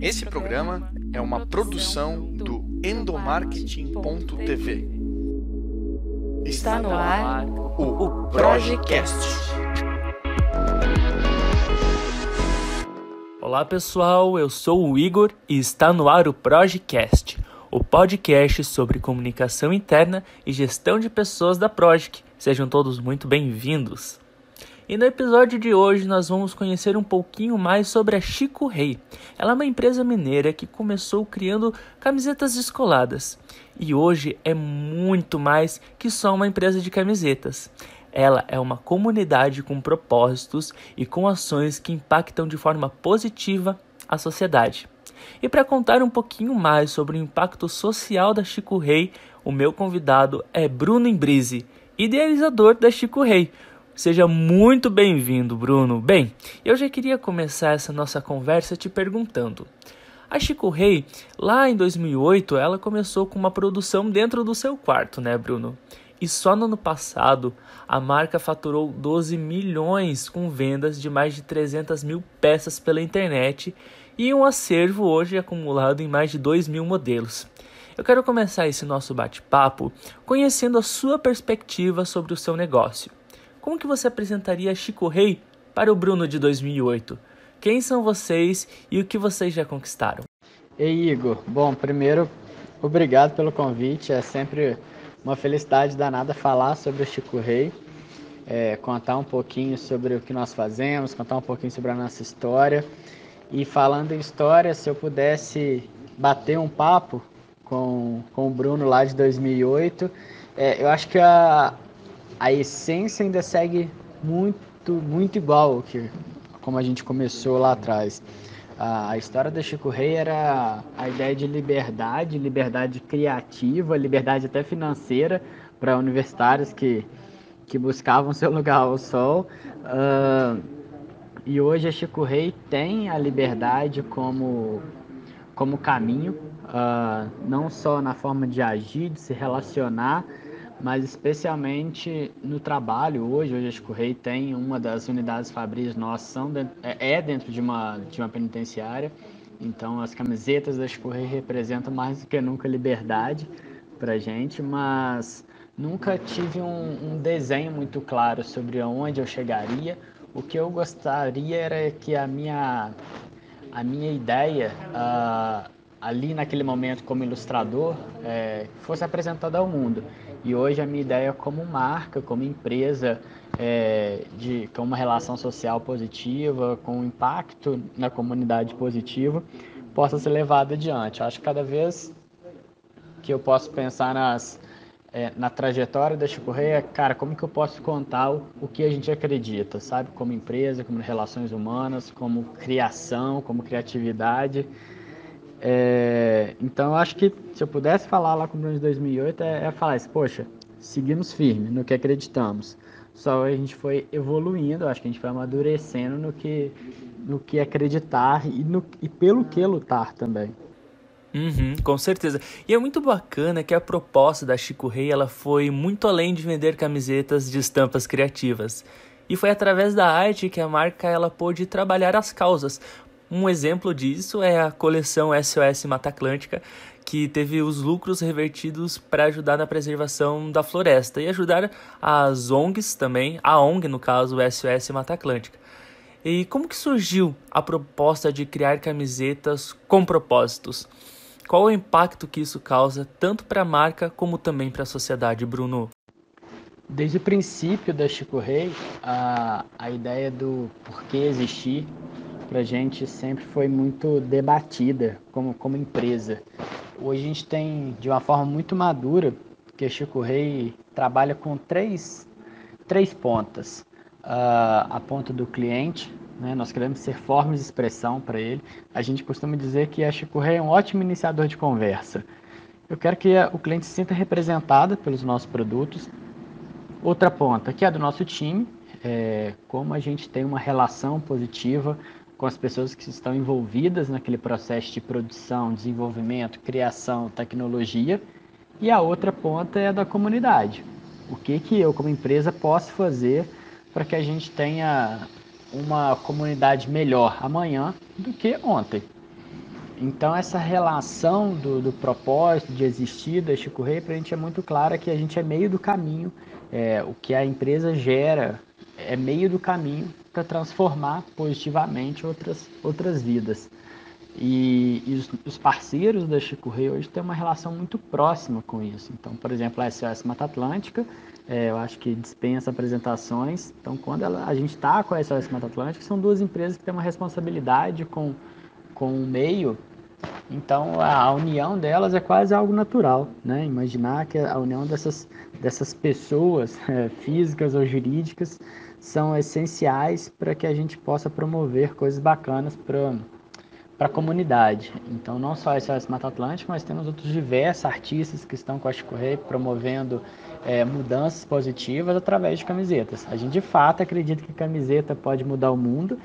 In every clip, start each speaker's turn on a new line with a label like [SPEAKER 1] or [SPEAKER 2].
[SPEAKER 1] Esse programa é uma produção do endomarketing.tv.
[SPEAKER 2] Está no ar
[SPEAKER 1] o Projecast.
[SPEAKER 3] Olá pessoal, eu sou o Igor e está no ar o Projecast, o podcast sobre comunicação interna e gestão de pessoas da Project. Sejam todos muito bem-vindos. E no episódio de hoje nós vamos conhecer um pouquinho mais sobre a Chico Rei. Ela é uma empresa mineira que começou criando camisetas descoladas e hoje é muito mais que só uma empresa de camisetas. Ela é uma comunidade com propósitos e com ações que impactam de forma positiva a sociedade. E para contar um pouquinho mais sobre o impacto social da Chico Rei, o meu convidado é Bruno Imbrise, idealizador da Chico Rei Seja muito bem-vindo, Bruno. Bem, eu já queria começar essa nossa conversa te perguntando. A Chico Rei, lá em 2008, ela começou com uma produção dentro do seu quarto, né, Bruno? E só no ano passado, a marca faturou 12 milhões com vendas de mais de 300 mil peças pela internet e um acervo hoje acumulado em mais de 2 mil modelos. Eu quero começar esse nosso bate-papo conhecendo a sua perspectiva sobre o seu negócio. Como que você apresentaria Chico Rei para o Bruno de 2008? Quem são vocês e o que vocês já conquistaram?
[SPEAKER 4] Ei, Igor. Bom, primeiro, obrigado pelo convite. É sempre uma felicidade danada falar sobre o Chico Rei, é, contar um pouquinho sobre o que nós fazemos, contar um pouquinho sobre a nossa história. E falando em história, se eu pudesse bater um papo com, com o Bruno lá de 2008, é, eu acho que a, a essência ainda segue muito, muito igual que como a gente começou lá atrás. A, história do Chico Rei era a ideia de liberdade, liberdade criativa, liberdade até financeira para universitários que, que buscavam seu lugar ao sol. Uh, e hoje a Chico Rei tem a liberdade como, como caminho, uh, não só na forma de agir, de se relacionar, mas especialmente no trabalho hoje, hoje a Chico Rei tem uma das unidades fabris nossas são dentro, é, é dentro de uma, de uma penitenciária, então as camisetas da Chico Rei representam mais do que nunca liberdade para gente, mas nunca tive um, um, desenho muito claro sobre aonde eu chegaria. O que eu gostaria era que a minha, a minha ideia uh, ali naquele momento como ilustrador é, fosse apresentada ao mundo. E hoje a minha ideia como marca, como empresa, é, de, com uma relação social positiva, com um impacto na comunidade positivo, possa ser levada adiante. Eu acho que cada vez que eu posso pensar nas, é, na trajetória da Chico Rei, é, cara, como que eu posso contar o, o que a gente acredita, sabe? Como empresa, como relações humanas, como criação, como criatividade. É, então, acho que se eu pudesse falar lá com o Bruno de 2008, é, é falar isso, poxa, seguimos firme no que acreditamos. Só a gente foi evoluindo, acho que a gente foi amadurecendo no que, no que acreditar e, no, e pelo que lutar também.
[SPEAKER 3] Uhum, com certeza. E é muito bacana que a proposta da Chico Rei ela foi muito além de vender camisetas de estampas criativas. E foi através da arte que a marca ela pôde trabalhar as causas, um exemplo disso é a coleção SOS Mata Atlântica, que teve os lucros revertidos para ajudar na preservação da floresta e ajudar as ONGs também, a ONG no caso, SOS Mata Atlântica. E como que surgiu a proposta de criar camisetas com propósitos? Qual o impacto que isso causa tanto para a marca como também para a sociedade, Bruno?
[SPEAKER 4] Desde o princípio da Chico Rei, a, a ideia do porquê existir para a gente sempre foi muito debatida como, como empresa. Hoje a gente tem, de uma forma muito madura, que Chico Rei trabalha com três, três pontas. Uh, a ponta do cliente, né? nós queremos ser forma de expressão para ele. A gente costuma dizer que a Chico Rei é um ótimo iniciador de conversa. Eu quero que o cliente se sinta representado pelos nossos produtos. Outra ponta, que é do nosso time, é, como a gente tem uma relação positiva com as pessoas que estão envolvidas naquele processo de produção, desenvolvimento, criação, tecnologia, e a outra ponta é a da comunidade. O que, que eu, como empresa, posso fazer para que a gente tenha uma comunidade melhor amanhã do que ontem? Então essa relação do, do propósito de existir da Chico Rei para a gente é muito clara que a gente é meio do caminho, é, o que a empresa gera é meio do caminho para transformar positivamente outras, outras vidas. E, e os, os, parceiros da Chico Rei hoje têm uma relação muito próxima com isso. Então, por exemplo, a SOS Mata Atlântica, é, eu acho que dispensa apresentações. Então, quando ela, a gente está com a SOS Mata Atlântica, são duas empresas que têm uma responsabilidade com, com o meio. Então, a, a união delas é quase algo natural. Né? Imaginar que a união dessas, dessas pessoas, é, físicas ou jurídicas, são essenciais para que a gente possa promover coisas bacanas para para a comunidade. Então, não só SOS Mata Atlântica, mas temos outros diversos artistas que estão com a Chico Rei promovendo é, mudanças positivas através de camisetas. A gente, de fato, acredita que camiseta pode mudar o mundo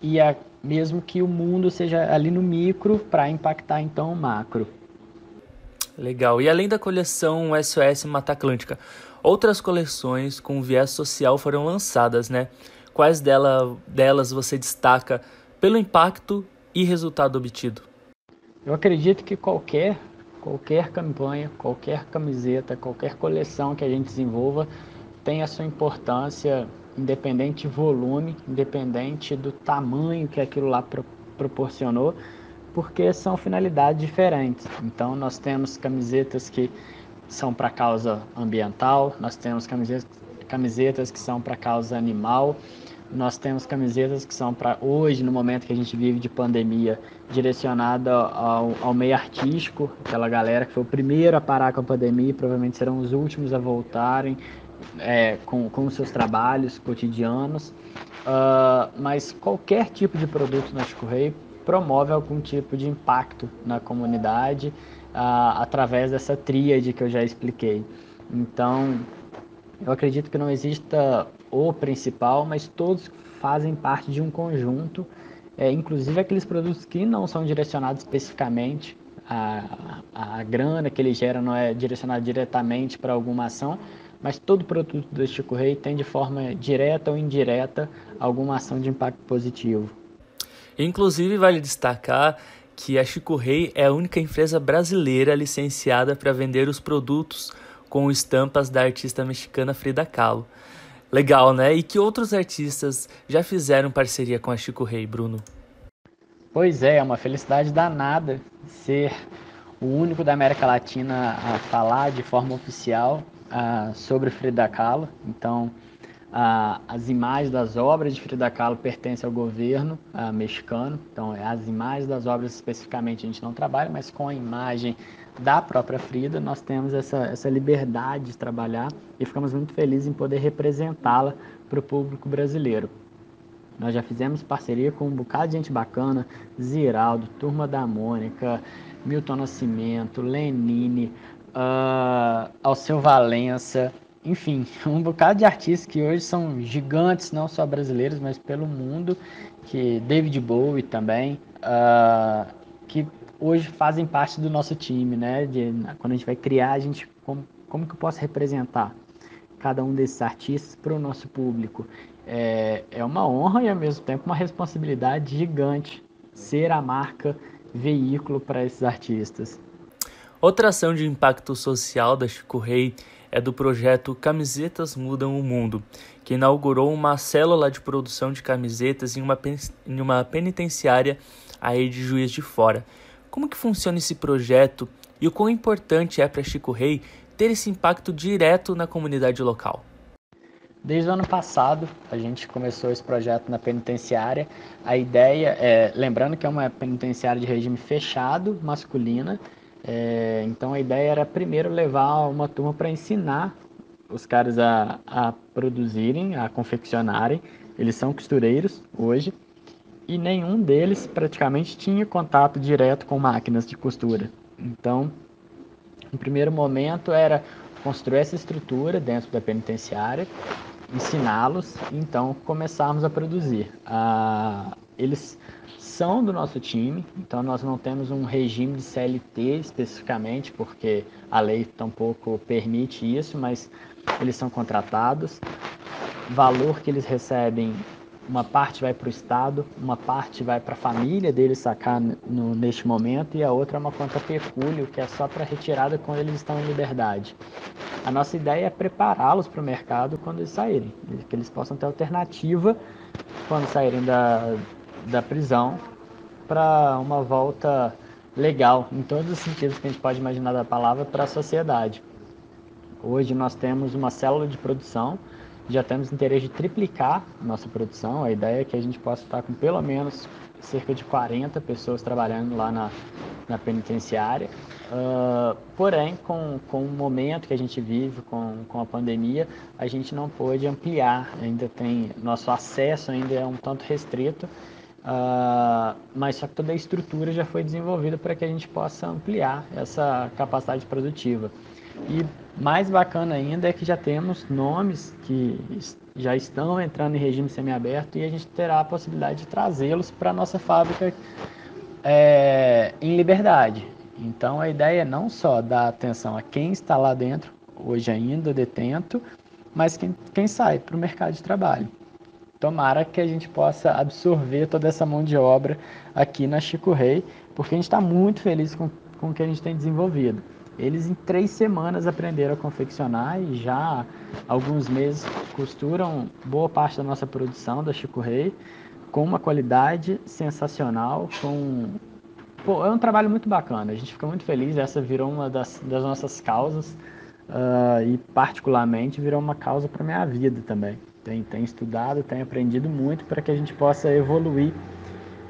[SPEAKER 4] e a, mesmo que o mundo seja ali no micro para impactar, então, o macro.
[SPEAKER 3] Legal. E além da coleção SOS Mata Atlântica, outras coleções com viés social foram lançadas, né? Quais dela, delas você destaca pelo impacto e resultado obtido?
[SPEAKER 4] Eu acredito que qualquer qualquer campanha, qualquer camiseta, qualquer coleção que a gente desenvolva tem a sua importância, independente de volume, independente do tamanho que aquilo lá pro, proporcionou, porque são finalidades diferentes. Então nós temos camisetas que são para causa ambiental, nós temos camisetas, camisetas que são para causa animal, nós temos camisetas que são para hoje, no momento que a gente vive de pandemia, direcionada ao, ao, meio artístico, aquela galera que foi o primeiro a parar com a pandemia, provavelmente serão os últimos a voltarem é, com, com seus trabalhos cotidianos. Uh, mas qualquer tipo de produto na Chico Rei promove algum tipo de impacto na comunidade uh, através dessa tríade que eu já expliquei. Então, eu acredito que não exista o principal, mas todos fazem parte de um conjunto, é, inclusive aqueles produtos que não são direcionados especificamente, a, a grana que ele gera não é direcionada diretamente para alguma ação, mas todo produto do Chico Rei tem de forma direta ou indireta alguma ação de impacto positivo.
[SPEAKER 3] Inclusive, vale destacar que a Chico Rei é a única empresa brasileira licenciada para vender os produtos com estampas da artista mexicana Frida Kahlo. Legal, né? E que outros artistas já fizeram parceria com a Chico Rei, Bruno?
[SPEAKER 4] Pois é, é uma felicidade danada ser o único da América Latina a falar de forma oficial uh, sobre Frida Kahlo. Então, uh, as imagens das obras de Frida Kahlo pertencem ao governo uh, mexicano. Então, as imagens das obras especificamente a gente não trabalha, mas com a imagem da própria Frida, nós temos essa, essa liberdade de trabalhar e ficamos muito felizes em poder representá-la para o público brasileiro. Nós já fizemos parceria com um bocado de gente bacana, Ziraldo, Turma da Mônica, Milton Nascimento, Lenine, uh, Alceu Valença, enfim, um bocado de artistas que hoje são gigantes, não só brasileiros, mas pelo mundo, que David Bowie também, uh, que hoje fazem parte do nosso time, né? De, quando a gente vai criar, a gente como, como que eu posso representar cada um desses artistas para o nosso público? É, é uma honra e ao mesmo tempo uma responsabilidade gigante ser a marca veículo para esses artistas.
[SPEAKER 3] Outra ação de impacto social da Chico Rei é do projeto Camisetas Mudam o Mundo, que inaugurou uma célula de produção de camisetas em uma, em uma penitenciária aí de Juiz de Fora. Como que funciona esse projeto e o quão importante é para Chico Rei ter esse impacto direto na comunidade local?
[SPEAKER 4] Desde o ano passado, a gente começou esse projeto na penitenciária. A ideia é, lembrando que é uma penitenciária de regime fechado, masculina. É, então a ideia era primeiro levar uma turma para ensinar os caras a, a produzirem, a confeccionarem. Eles são costureiros hoje e nenhum deles praticamente tinha contato direto com máquinas de costura. Então, no primeiro momento era construir essa estrutura dentro da penitenciária, ensiná-los, então começarmos a produzir. Ah, eles são do nosso time, então nós não temos um regime de CLT especificamente, porque a lei tampouco permite isso, mas eles são contratados. Valor que eles recebem uma parte vai para o Estado, uma parte vai para a família dele sacar no, neste momento e a outra é uma conta pecúlio, que é só para retirada quando eles estão em liberdade. A nossa ideia é prepará-los para o mercado quando eles saírem, que eles possam ter alternativa quando saírem da, da prisão para uma volta legal, em todos os sentidos que a gente pode imaginar da palavra, para a sociedade. Hoje nós temos uma célula de produção já temos interesse de triplicar nossa produção. A ideia é que a gente possa estar com pelo menos cerca de 40 pessoas trabalhando lá na, na penitenciária. Uh, porém, com, com o momento que a gente vive, com, com a pandemia, a gente não pôde ampliar. Ainda tem nosso acesso ainda é um tanto restrito, uh, mas só que toda a estrutura já foi desenvolvida para que a gente possa ampliar essa capacidade produtiva. E mais bacana ainda é que já temos nomes que já estão entrando em regime semiaberto e a gente terá a possibilidade de trazê-los para a nossa fábrica é, em liberdade. Então a ideia é não só dar atenção a quem está lá dentro, hoje ainda detento, mas quem, quem sai para o mercado de trabalho. Tomara que a gente possa absorver toda essa mão de obra aqui na Chico Rei, porque a gente está muito feliz com, com o que a gente tem desenvolvido. Eles em três semanas aprenderam a confeccionar e já há alguns meses costuram boa parte da nossa produção da Chico Rei com uma qualidade sensacional, com Pô, é um trabalho muito bacana, a gente fica muito feliz, essa virou uma das, das nossas causas uh, e particularmente virou uma causa para minha vida também. Tem, tem estudado, tem aprendido muito para que a gente possa evoluir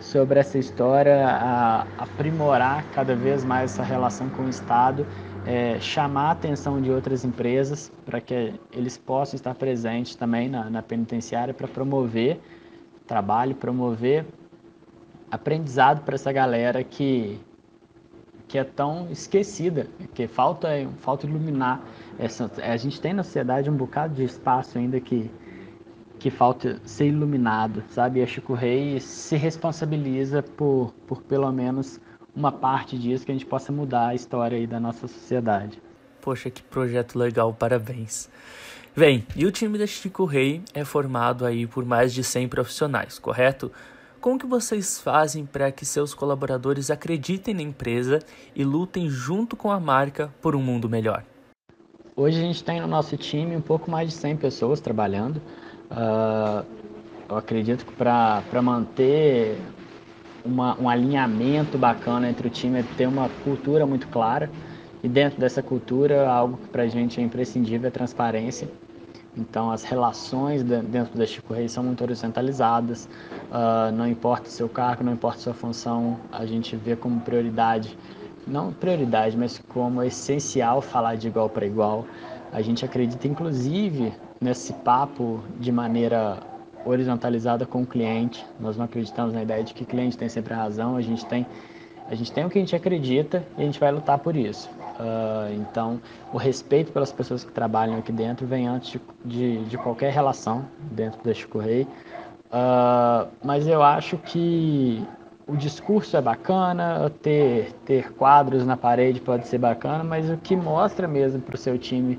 [SPEAKER 4] sobre essa história, a aprimorar cada vez mais essa relação com o Estado, é, chamar a atenção de outras empresas para que eles possam estar presentes também na, na penitenciária para promover trabalho, promover aprendizado para essa galera que que é tão esquecida, que falta falta iluminar essa a gente tem na sociedade um bocado de espaço ainda que que falta ser iluminado, sabe? E a Chico Rei se responsabiliza por, por pelo menos uma parte disso que a gente possa mudar a história aí da nossa sociedade.
[SPEAKER 3] Poxa, que projeto legal, parabéns. Bem, e o time da Chico Rei é formado aí por mais de 100 profissionais, correto? Como que vocês fazem para que seus colaboradores acreditem na empresa e lutem junto com a marca por um mundo melhor?
[SPEAKER 4] Hoje a gente tem no nosso time um pouco mais de 100 pessoas trabalhando. Uh, eu acredito que para manter uma, um alinhamento bacana entre o time é ter uma cultura muito clara. E dentro dessa cultura, algo que para a gente é imprescindível é transparência. Então, as relações dentro da Chico Rei são muito horizontalizadas. Uh, não importa o seu cargo, não importa a sua função, a gente vê como prioridade, não prioridade, mas como essencial falar de igual para igual. A gente acredita, inclusive, nesse papo de maneira horizontalizada com o cliente. Nós não acreditamos na ideia de que o cliente tem sempre a razão, a gente tem, a gente tem o que a gente acredita e a gente vai lutar por isso. Uh, então, o respeito pelas pessoas que trabalham aqui dentro vem antes de, de, de qualquer relação dentro da Chico Rei. Uh, mas eu acho que o discurso é bacana, ter, ter quadros na parede pode ser bacana, mas o que mostra mesmo para o seu time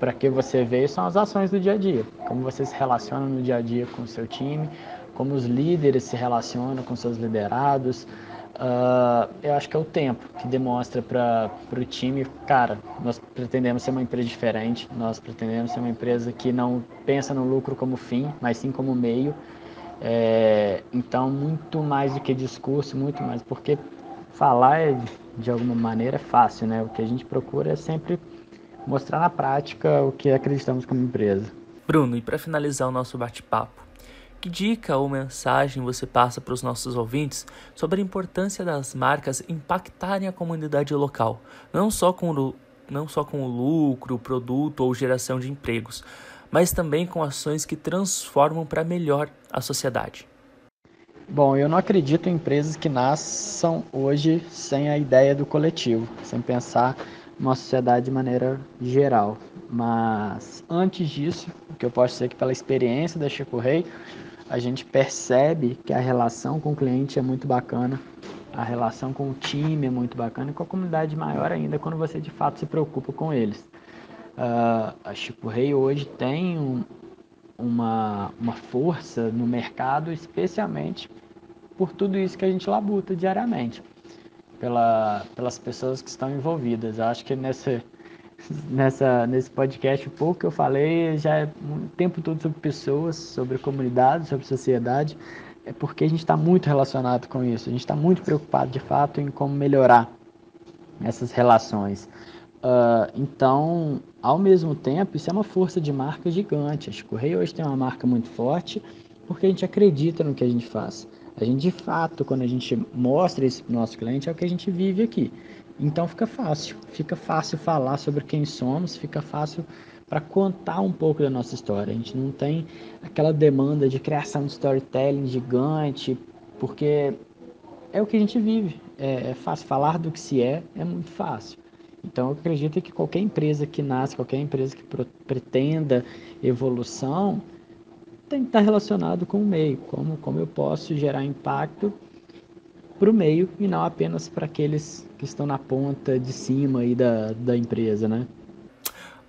[SPEAKER 4] para que você veja são as ações do dia a dia, como você se relaciona no dia a dia com o seu time, como os líderes se relacionam com seus liderados. Uh, eu acho que é o tempo que demonstra para o time, cara, nós pretendemos ser uma empresa diferente, nós pretendemos ser uma empresa que não pensa no lucro como fim, mas sim como meio. É, então, muito mais do que discurso, muito mais, porque falar é, de alguma maneira é fácil, né? O que a gente procura é sempre mostrar na prática o que acreditamos como empresa.
[SPEAKER 3] Bruno, e para finalizar o nosso bate-papo, que dica ou mensagem você passa para os nossos ouvintes sobre a importância das marcas impactarem a comunidade local, não só com o, não só com o lucro, produto ou geração de empregos, mas também com ações que transformam para melhor a sociedade?
[SPEAKER 4] Bom, eu não acredito em empresas que nasçam hoje sem a ideia do coletivo, sem pensar uma sociedade de maneira geral. Mas antes disso, o que eu posso dizer é que pela experiência da Chico Rei, a gente percebe que a relação com o cliente é muito bacana, a relação com o time é muito bacana e com a comunidade maior ainda quando você de fato se preocupa com eles. Uh, a Chico Rei hoje tem um, uma, uma força no mercado, especialmente por tudo isso que a gente labuta diariamente, pela, pelas pessoas que estão envolvidas. Eu acho que nessa, nessa, nesse podcast, o pouco que eu falei já é o tempo todo sobre pessoas, sobre comunidade, sobre sociedade, é porque a gente está muito relacionado com isso, a gente está muito preocupado de fato em como melhorar essas relações. Uh, então, ao mesmo tempo, isso é uma força de marca gigante. Acho que o hoje tem uma marca muito forte porque a gente acredita no que a gente faz. A gente, de fato, quando a gente mostra isso para o nosso cliente, é o que a gente vive aqui. Então fica fácil, fica fácil falar sobre quem somos, fica fácil para contar um pouco da nossa história. A gente não tem aquela demanda de criação de storytelling gigante, porque é o que a gente vive. É, é fácil falar do que se é, é muito fácil. Então, eu acredito que qualquer empresa que nasce, qualquer empresa que pretenda evolução, tem que estar relacionado com o meio, como, como eu posso gerar impacto para o meio e não apenas para aqueles que estão na ponta de cima aí da, da empresa, né?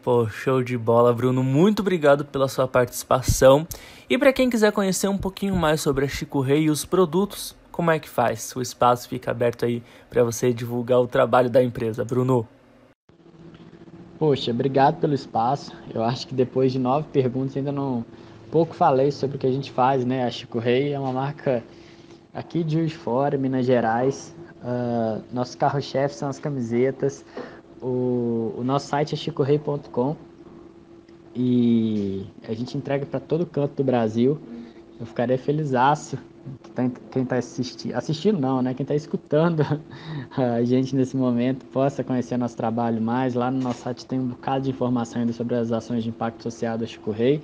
[SPEAKER 3] Pô, show de bola, Bruno. Muito obrigado pela sua participação. E para quem quiser conhecer um pouquinho mais sobre a Chico Rei e os produtos, como é que faz? O espaço fica aberto aí para você divulgar o trabalho da empresa, Bruno.
[SPEAKER 4] Poxa, obrigado pelo espaço. Eu acho que depois de nove perguntas ainda não pouco falei sobre o que a gente faz, né? A Chico Rei é uma marca aqui de Juiz Fora, Minas Gerais. Uh, nosso carro-chefe são as camisetas. O, o nosso site é chicorei.com e a gente entrega para todo canto do Brasil. Eu ficaria felizaço quem está assistindo, assistindo não, né? Quem está escutando a gente nesse momento possa conhecer nosso trabalho mais. Lá no nosso site tem um bocado de informação ainda sobre as ações de impacto social da Chico Rei.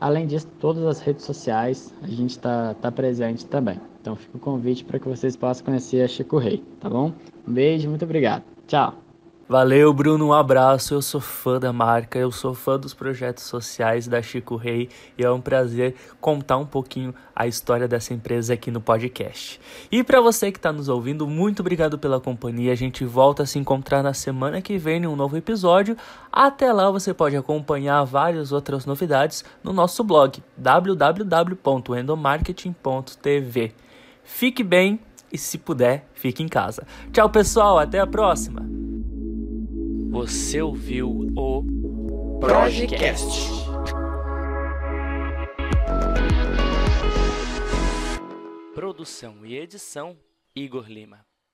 [SPEAKER 4] Além disso, todas as redes sociais a gente está tá presente também. Então fica o convite para que vocês possam conhecer a Chico Rei, tá bom? Um beijo, muito obrigado. Tchau.
[SPEAKER 3] Valeu, Bruno. Um abraço. Eu sou fã da marca, eu sou fã dos projetos sociais da Chico Rei e é um prazer contar um pouquinho a história dessa empresa aqui no podcast. E para você que está nos ouvindo, muito obrigado pela companhia. A gente volta a se encontrar na semana que vem em um novo episódio. Até lá você pode acompanhar várias outras novidades no nosso blog www.endomarketing.tv. Fique bem e, se puder, fique em casa. Tchau, pessoal. Até a próxima.
[SPEAKER 2] Você ouviu o Projecast. Produção e edição Igor Lima.